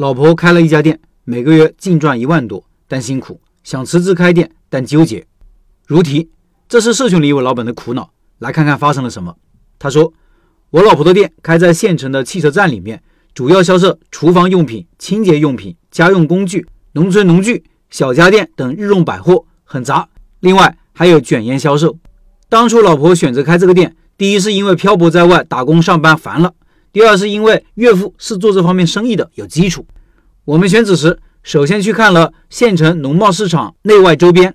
老婆开了一家店，每个月净赚一万多，但辛苦，想辞职开店，但纠结。如题，这是社群里一位老板的苦恼。来看看发生了什么。他说：“我老婆的店开在县城的汽车站里面，主要销售厨房用品、清洁用品、家用工具、农村农具、小家电等日用百货，很杂。另外还有卷烟销售。当初老婆选择开这个店，第一是因为漂泊在外打工上班烦了。”第二是因为岳父是做这方面生意的，有基础。我们选址时，首先去看了县城农贸市场内外周边，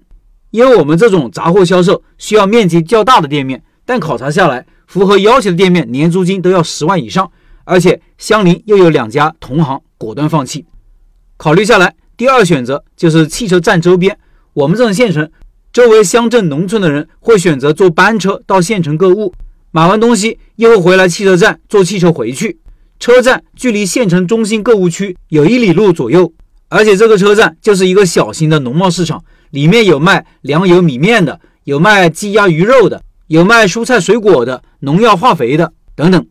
因为我们这种杂货销售需要面积较大的店面，但考察下来，符合要求的店面年租金都要十万以上，而且相邻又有两家同行，果断放弃。考虑下来，第二选择就是汽车站周边。我们这种县城周围乡镇农村的人会选择坐班车到县城购物。买完东西又回来汽车站坐汽车回去。车站距离县城中心购物区有一里路左右，而且这个车站就是一个小型的农贸市场，里面有卖粮油米面的，有卖鸡鸭鱼肉的，有卖蔬菜水果的，农药化肥的等等。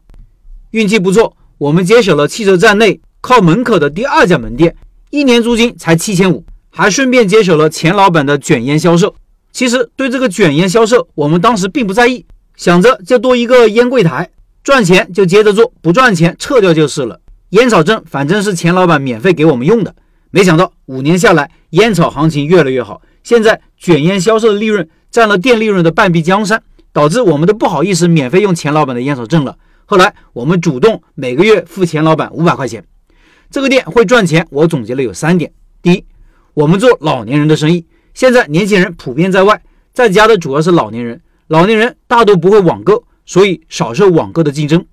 运气不错，我们接手了汽车站内靠门口的第二家门店，一年租金才七千五，还顺便接手了钱老板的卷烟销售。其实对这个卷烟销售，我们当时并不在意。想着就多一个烟柜台，赚钱就接着做，不赚钱撤掉就是了。烟草证反正是钱老板免费给我们用的。没想到五年下来，烟草行情越来越好，现在卷烟销售的利润占了店利润的半壁江山，导致我们都不好意思免费用钱老板的烟草证了。后来我们主动每个月付钱老板五百块钱。这个店会赚钱，我总结了有三点：第一，我们做老年人的生意，现在年轻人普遍在外，在家的主要是老年人。老年人大多不会网购，所以少受网购的竞争。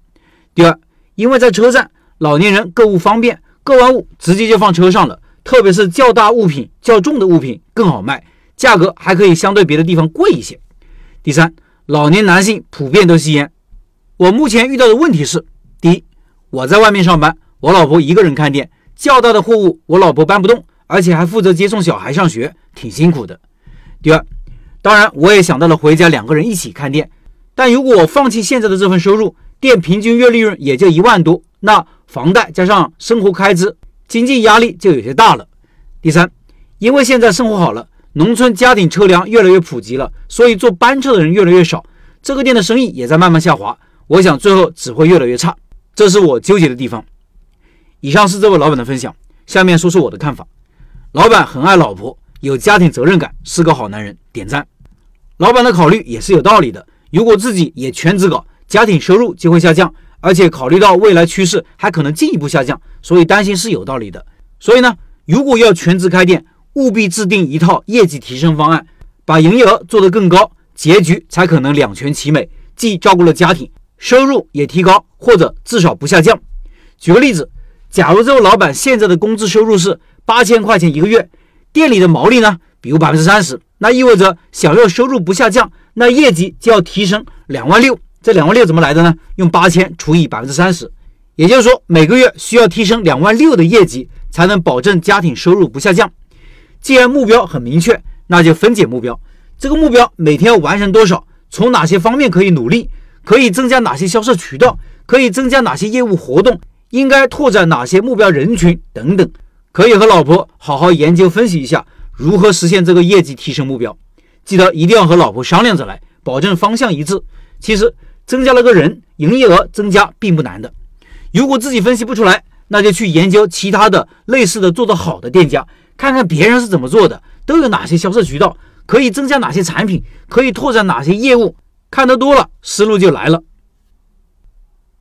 第二，因为在车站，老年人购物方便，购完物直接就放车上了，特别是较大物品、较重的物品更好卖，价格还可以相对别的地方贵一些。第三，老年男性普遍都吸烟。我目前遇到的问题是：第一，我在外面上班，我老婆一个人看店，较大的货物我老婆搬不动，而且还负责接送小孩上学，挺辛苦的。第二。当然，我也想到了回家两个人一起看店，但如果我放弃现在的这份收入，店平均月利润也就一万多，那房贷加上生活开支，经济压力就有些大了。第三，因为现在生活好了，农村家庭车辆越来越普及了，所以坐班车的人越来越少，这个店的生意也在慢慢下滑。我想最后只会越来越差，这是我纠结的地方。以上是这位老板的分享，下面说说我的看法。老板很爱老婆。有家庭责任感，是个好男人，点赞。老板的考虑也是有道理的。如果自己也全职搞，家庭收入就会下降，而且考虑到未来趋势，还可能进一步下降，所以担心是有道理的。所以呢，如果要全职开店，务必制定一套业绩提升方案，把营业额做得更高，结局才可能两全其美，既照顾了家庭，收入也提高，或者至少不下降。举个例子，假如这位老板现在的工资收入是八千块钱一个月。店里的毛利呢，比如百分之三十，那意味着想要收入不下降，那业绩就要提升两万六。这两万六怎么来的呢？用八千除以百分之三十，也就是说每个月需要提升两万六的业绩，才能保证家庭收入不下降。既然目标很明确，那就分解目标。这个目标每天要完成多少？从哪些方面可以努力？可以增加哪些销售渠道？可以增加哪些业务活动？应该拓展哪些目标人群？等等。可以和老婆好好研究分析一下如何实现这个业绩提升目标，记得一定要和老婆商量着来，保证方向一致。其实增加了个人，营业额增加并不难的。如果自己分析不出来，那就去研究其他的类似的做得好的店家，看看别人是怎么做的，都有哪些销售渠道，可以增加哪些产品，可以拓展哪些业务。看得多了，思路就来了。